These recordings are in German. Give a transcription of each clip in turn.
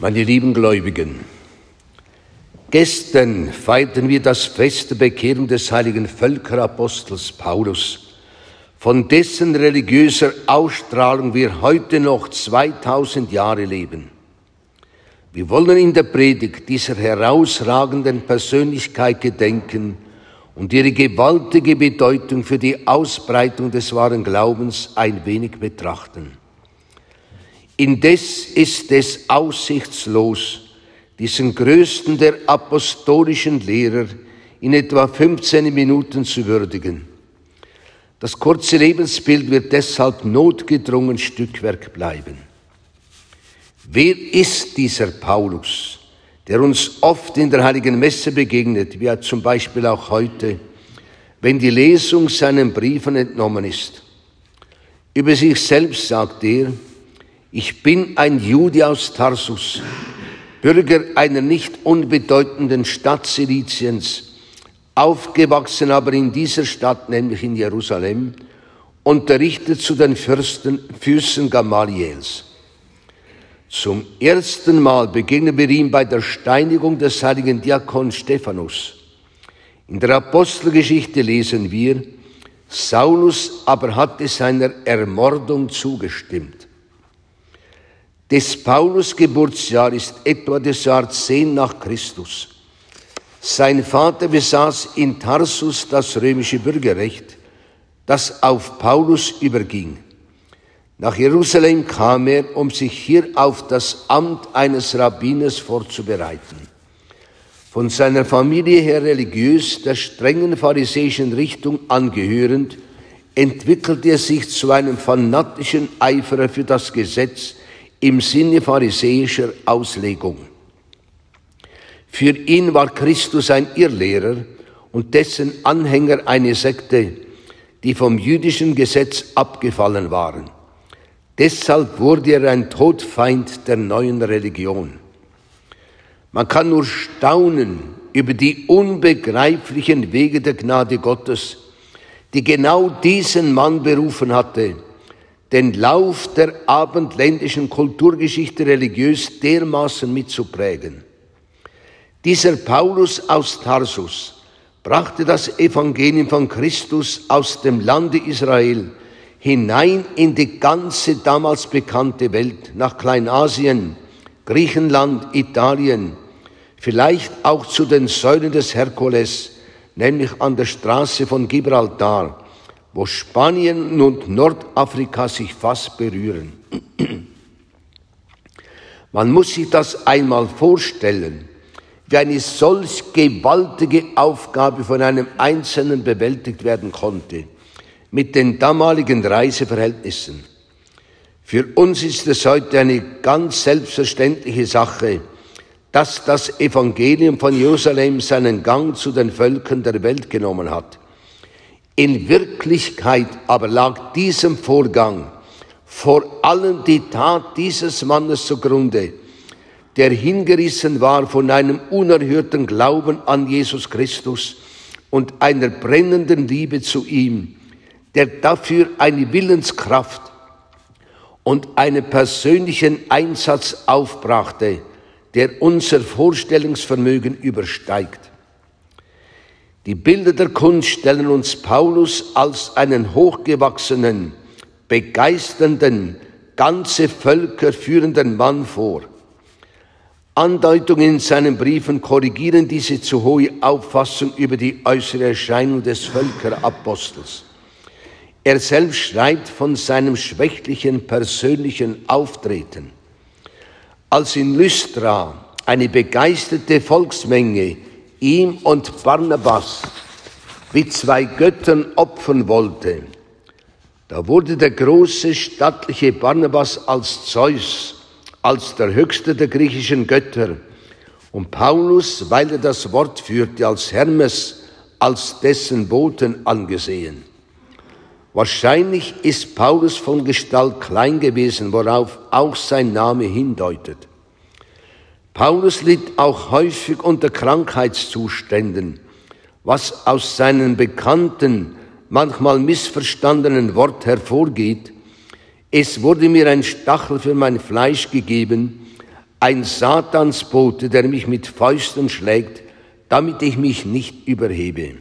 Meine lieben Gläubigen, gestern feierten wir das Fest der Bekehrung des heiligen Völkerapostels Paulus, von dessen religiöser Ausstrahlung wir heute noch 2000 Jahre leben. Wir wollen in der Predigt dieser herausragenden Persönlichkeit gedenken und ihre gewaltige Bedeutung für die Ausbreitung des wahren Glaubens ein wenig betrachten. Indes ist es aussichtslos, diesen größten der apostolischen Lehrer in etwa 15 Minuten zu würdigen. Das kurze Lebensbild wird deshalb notgedrungen Stückwerk bleiben. Wer ist dieser Paulus, der uns oft in der heiligen Messe begegnet, wie zum Beispiel auch heute, wenn die Lesung seinen Briefen entnommen ist? Über sich selbst sagt er, ich bin ein Jude aus Tarsus, Bürger einer nicht unbedeutenden Stadt Siliciens, aufgewachsen aber in dieser Stadt, nämlich in Jerusalem, unterrichtet zu den Fürsten, Füßen Gamaliels. Zum ersten Mal begegnen wir ihm bei der Steinigung des heiligen Diakon Stephanus. In der Apostelgeschichte lesen wir, Saulus aber hatte seiner Ermordung zugestimmt. Des Paulus Geburtsjahr ist etwa das Jahr 10 nach Christus. Sein Vater besaß in Tarsus das römische Bürgerrecht, das auf Paulus überging. Nach Jerusalem kam er, um sich hier auf das Amt eines Rabbiners vorzubereiten. Von seiner Familie her religiös der strengen pharisäischen Richtung angehörend, entwickelte er sich zu einem fanatischen Eiferer für das Gesetz, im Sinne pharisäischer Auslegung. Für ihn war Christus ein Irrlehrer und dessen Anhänger eine Sekte, die vom jüdischen Gesetz abgefallen waren. Deshalb wurde er ein Todfeind der neuen Religion. Man kann nur staunen über die unbegreiflichen Wege der Gnade Gottes, die genau diesen Mann berufen hatte, den Lauf der abendländischen Kulturgeschichte religiös dermaßen mitzuprägen. Dieser Paulus aus Tarsus brachte das Evangelium von Christus aus dem Lande Israel hinein in die ganze damals bekannte Welt, nach Kleinasien, Griechenland, Italien, vielleicht auch zu den Säulen des Herkules, nämlich an der Straße von Gibraltar, wo Spanien und Nordafrika sich fast berühren. Man muss sich das einmal vorstellen, wie eine solch gewaltige Aufgabe von einem Einzelnen bewältigt werden konnte, mit den damaligen Reiseverhältnissen. Für uns ist es heute eine ganz selbstverständliche Sache, dass das Evangelium von Jerusalem seinen Gang zu den Völkern der Welt genommen hat. In Wirklichkeit aber lag diesem Vorgang vor allem die Tat dieses Mannes zugrunde, der hingerissen war von einem unerhörten Glauben an Jesus Christus und einer brennenden Liebe zu ihm, der dafür eine Willenskraft und einen persönlichen Einsatz aufbrachte, der unser Vorstellungsvermögen übersteigt. Die Bilder der Kunst stellen uns Paulus als einen hochgewachsenen, begeisternden, ganze Völker führenden Mann vor. Andeutungen in seinen Briefen korrigieren diese zu hohe Auffassung über die äußere Erscheinung des Völkerapostels. Er selbst schreibt von seinem schwächlichen persönlichen Auftreten. Als in Lystra eine begeisterte Volksmenge ihm und Barnabas wie zwei Göttern opfern wollte, da wurde der große stattliche Barnabas als Zeus, als der höchste der griechischen Götter, und Paulus, weil er das Wort führte, als Hermes, als dessen Boten angesehen. Wahrscheinlich ist Paulus von Gestalt klein gewesen, worauf auch sein Name hindeutet. Paulus litt auch häufig unter Krankheitszuständen, was aus seinen bekannten, manchmal missverstandenen Wort hervorgeht. Es wurde mir ein Stachel für mein Fleisch gegeben, ein Satansbote, der mich mit Fäusten schlägt, damit ich mich nicht überhebe.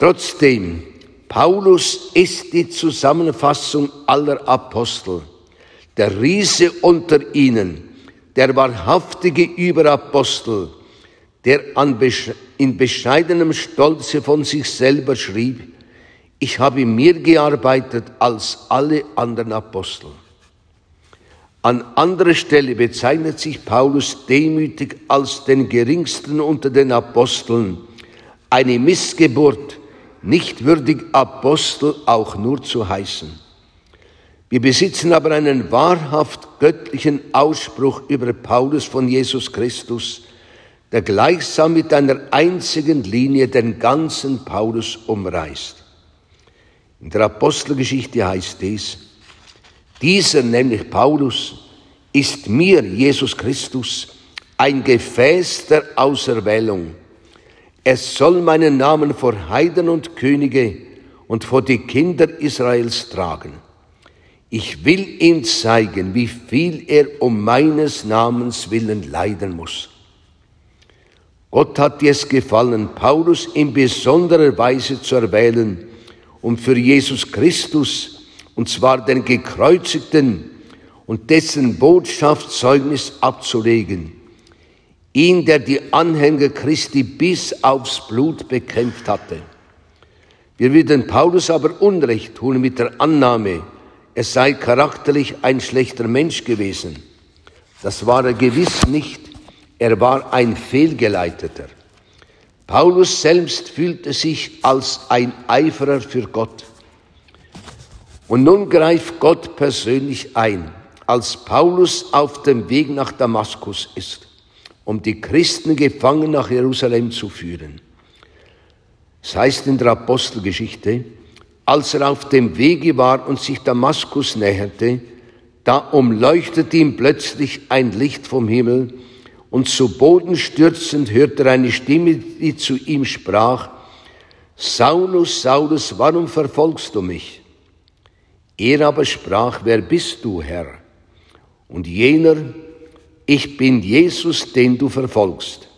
Trotzdem, Paulus ist die Zusammenfassung aller Apostel, der Riese unter ihnen, der wahrhaftige Überapostel, der in bescheidenem Stolze von sich selber schrieb, ich habe mehr gearbeitet als alle anderen Apostel. An anderer Stelle bezeichnet sich Paulus demütig als den geringsten unter den Aposteln, eine Missgeburt, nicht würdig Apostel auch nur zu heißen. Wir besitzen aber einen wahrhaft göttlichen Ausspruch über Paulus von Jesus Christus, der gleichsam mit einer einzigen Linie den ganzen Paulus umreißt. In der Apostelgeschichte heißt es, dieser, nämlich Paulus, ist mir, Jesus Christus, ein Gefäß der Auserwählung. Es soll meinen Namen vor Heiden und Könige und vor die Kinder Israels tragen. Ich will ihm zeigen, wie viel er um meines Namens willen leiden muss. Gott hat es gefallen, Paulus in besonderer Weise zu erwählen, um für Jesus Christus, und zwar den gekreuzigten und dessen Botschaftszeugnis abzulegen. Ihn, der die Anhänger Christi bis aufs Blut bekämpft hatte. Wir würden Paulus aber Unrecht tun mit der Annahme, er sei charakterlich ein schlechter Mensch gewesen. Das war er gewiss nicht. Er war ein Fehlgeleiteter. Paulus selbst fühlte sich als ein Eiferer für Gott. Und nun greift Gott persönlich ein, als Paulus auf dem Weg nach Damaskus ist, um die Christen gefangen nach Jerusalem zu führen. Es heißt in der Apostelgeschichte, als er auf dem Wege war und sich Damaskus näherte, da umleuchtete ihm plötzlich ein Licht vom Himmel, und zu Boden stürzend hörte er eine Stimme, die zu ihm sprach, Saulus, Saulus, warum verfolgst du mich? Er aber sprach, wer bist du, Herr? Und jener, ich bin Jesus, den du verfolgst.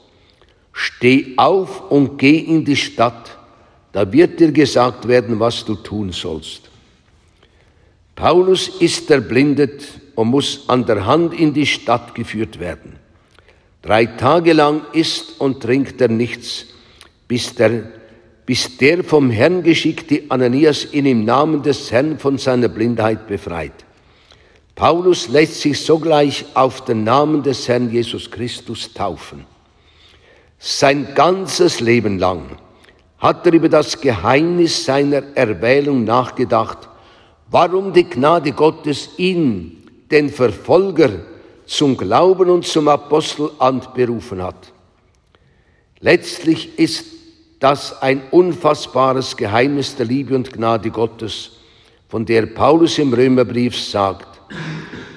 Steh auf und geh in die Stadt, da wird dir gesagt werden, was du tun sollst. Paulus ist erblindet und muss an der Hand in die Stadt geführt werden. Drei Tage lang isst und trinkt er nichts, bis der, bis der vom Herrn geschickte Ananias ihn im Namen des Herrn von seiner Blindheit befreit. Paulus lässt sich sogleich auf den Namen des Herrn Jesus Christus taufen. Sein ganzes Leben lang hat er über das Geheimnis seiner Erwählung nachgedacht, warum die Gnade Gottes ihn, den Verfolger, zum Glauben und zum Apostelamt berufen hat. Letztlich ist das ein unfassbares Geheimnis der Liebe und Gnade Gottes, von der Paulus im Römerbrief sagt,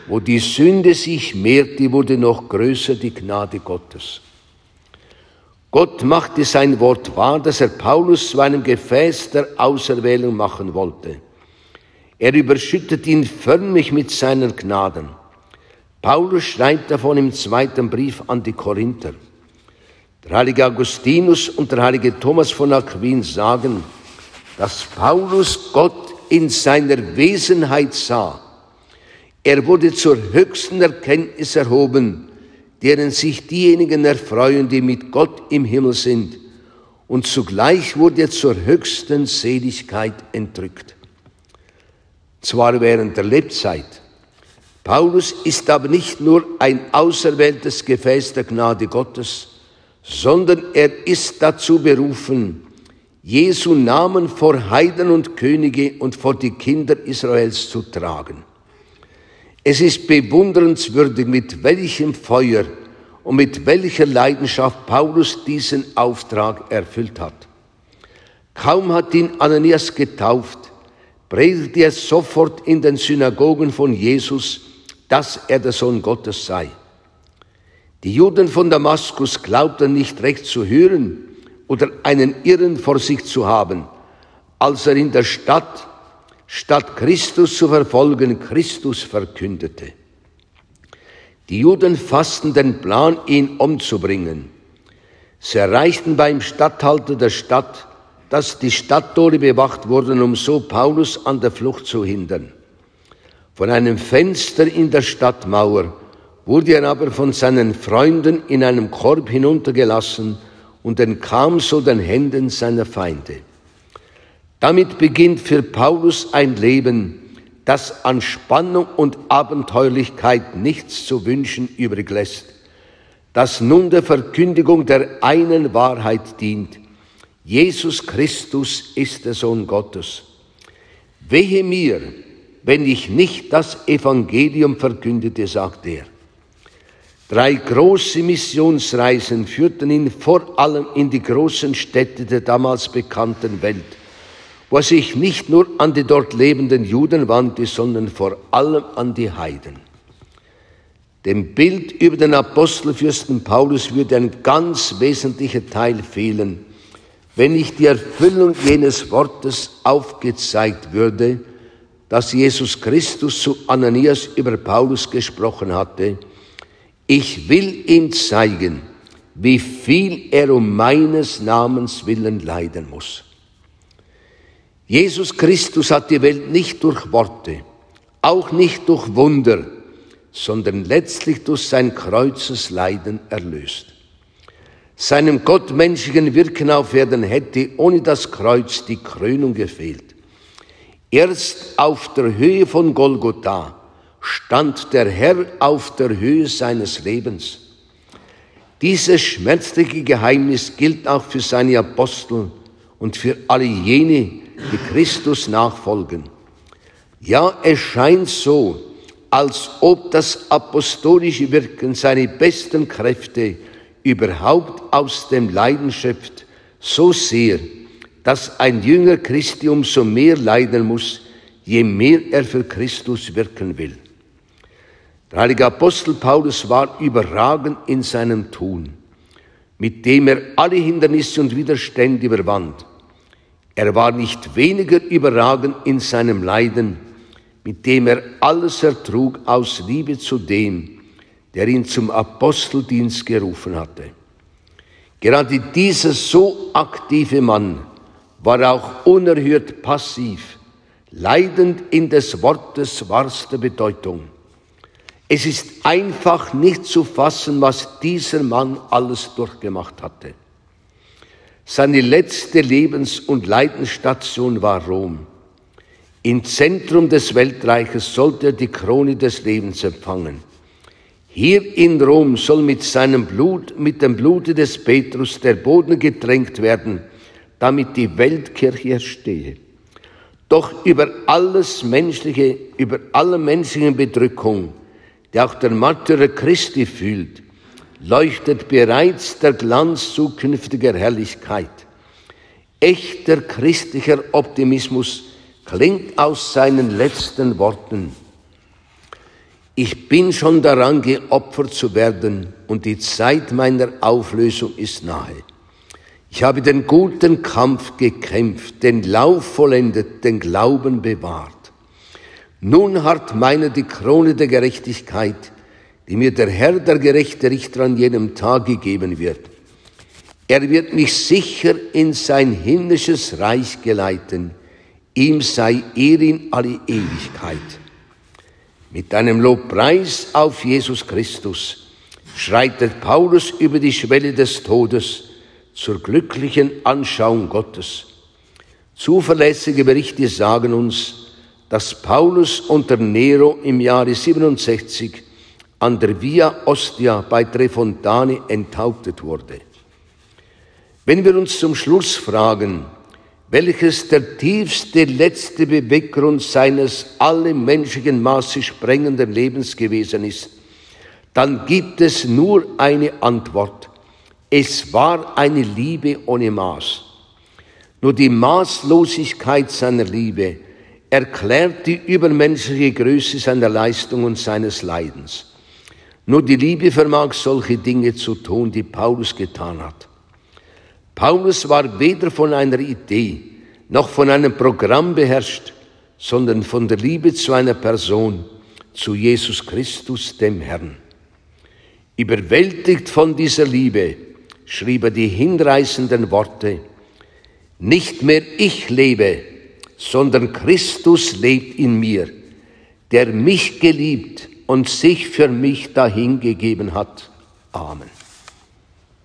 wo die Sünde sich mehrte, wurde noch größer die Gnade Gottes. Gott machte sein Wort wahr, dass er Paulus zu einem Gefäß der Auserwählung machen wollte. Er überschüttet ihn förmlich mit seinen Gnaden. Paulus schreibt davon im zweiten Brief an die Korinther. Der heilige Augustinus und der heilige Thomas von Aquin sagen, dass Paulus Gott in seiner Wesenheit sah. Er wurde zur höchsten Erkenntnis erhoben, deren sich diejenigen erfreuen, die mit Gott im Himmel sind, und zugleich wurde er zur höchsten Seligkeit entrückt. Zwar während der Lebzeit, Paulus ist aber nicht nur ein auserwähltes Gefäß der Gnade Gottes, sondern er ist dazu berufen, Jesu Namen vor Heiden und Könige und vor die Kinder Israels zu tragen. Es ist bewundernswürdig, mit welchem Feuer und mit welcher Leidenschaft Paulus diesen Auftrag erfüllt hat. Kaum hat ihn Ananias getauft, predigte er sofort in den Synagogen von Jesus dass er der Sohn Gottes sei. Die Juden von Damaskus glaubten nicht recht zu hören oder einen Irren vor sich zu haben, als er in der Stadt, statt Christus zu verfolgen, Christus verkündete. Die Juden fassten den Plan, ihn umzubringen. Sie erreichten beim Statthalter der Stadt, dass die Stadttore bewacht wurden, um so Paulus an der Flucht zu hindern. Von einem Fenster in der Stadtmauer wurde er aber von seinen Freunden in einem Korb hinuntergelassen und entkam so den Händen seiner Feinde. Damit beginnt für Paulus ein Leben, das an Spannung und Abenteuerlichkeit nichts zu wünschen übrig lässt, das nun der Verkündigung der einen Wahrheit dient. Jesus Christus ist der Sohn Gottes. Wehe mir, wenn ich nicht das Evangelium verkündete, sagt er. Drei große Missionsreisen führten ihn vor allem in die großen Städte der damals bekannten Welt, er sich nicht nur an die dort lebenden Juden wandte, sondern vor allem an die Heiden. Dem Bild über den Apostelfürsten Paulus würde ein ganz wesentlicher Teil fehlen, wenn nicht die Erfüllung jenes Wortes aufgezeigt würde, das Jesus Christus zu Ananias über Paulus gesprochen hatte, ich will ihm zeigen, wie viel er um meines Namens willen leiden muss. Jesus Christus hat die Welt nicht durch Worte, auch nicht durch Wunder, sondern letztlich durch sein Kreuzesleiden erlöst. Seinem gottmenschlichen Wirken auf Erden hätte ohne das Kreuz die Krönung gefehlt. Erst auf der Höhe von Golgotha stand der Herr auf der Höhe seines Lebens. Dieses schmerzliche Geheimnis gilt auch für seine Apostel und für alle jene, die Christus nachfolgen. Ja, es scheint so, als ob das apostolische Wirken seine besten Kräfte überhaupt aus dem Leiden schöpft, so sehr, dass ein Jünger Christi umso mehr leiden muss, je mehr er für Christus wirken will. Der heilige Apostel Paulus war überragend in seinem Tun, mit dem er alle Hindernisse und Widerstände überwand. Er war nicht weniger überragend in seinem Leiden, mit dem er alles ertrug aus Liebe zu dem, der ihn zum Aposteldienst gerufen hatte. Gerade dieser so aktive Mann war auch unerhört passiv, leidend in des Wortes wahrster Bedeutung. Es ist einfach nicht zu fassen, was dieser Mann alles durchgemacht hatte. Seine letzte Lebens- und Leidensstation war Rom. Im Zentrum des Weltreiches sollte er die Krone des Lebens empfangen. Hier in Rom soll mit seinem Blut, mit dem Blute des Petrus der Boden getränkt werden, damit die Weltkirche erstehe. Doch über alles menschliche, über alle menschlichen Bedrückung die auch der Märtyrer Christi fühlt, leuchtet bereits der Glanz zukünftiger Herrlichkeit. Echter christlicher Optimismus klingt aus seinen letzten Worten. Ich bin schon daran geopfert zu werden und die Zeit meiner Auflösung ist nahe. Ich habe den guten Kampf gekämpft, den Lauf vollendet, den Glauben bewahrt. Nun hat meiner die Krone der Gerechtigkeit, die mir der Herr, der gerechte Richter, an jenem Tag gegeben wird. Er wird mich sicher in sein himmlisches Reich geleiten. Ihm sei Ehre in alle Ewigkeit. Mit einem Lobpreis auf Jesus Christus schreitet Paulus über die Schwelle des Todes zur glücklichen Anschauung Gottes. Zuverlässige Berichte sagen uns, dass Paulus unter Nero im Jahre 67 an der Via Ostia bei Trefontane enthauptet wurde. Wenn wir uns zum Schluss fragen, welches der tiefste letzte Beweggrund seines alle menschlichen Maße sprengenden Lebens gewesen ist, dann gibt es nur eine Antwort. Es war eine Liebe ohne Maß. Nur die Maßlosigkeit seiner Liebe erklärt die übermenschliche Größe seiner Leistung und seines Leidens. Nur die Liebe vermag solche Dinge zu tun, die Paulus getan hat. Paulus war weder von einer Idee noch von einem Programm beherrscht, sondern von der Liebe zu einer Person, zu Jesus Christus, dem Herrn. Überwältigt von dieser Liebe schrieb er die hinreißenden Worte, nicht mehr ich lebe, sondern Christus lebt in mir, der mich geliebt und sich für mich dahingegeben hat. Amen.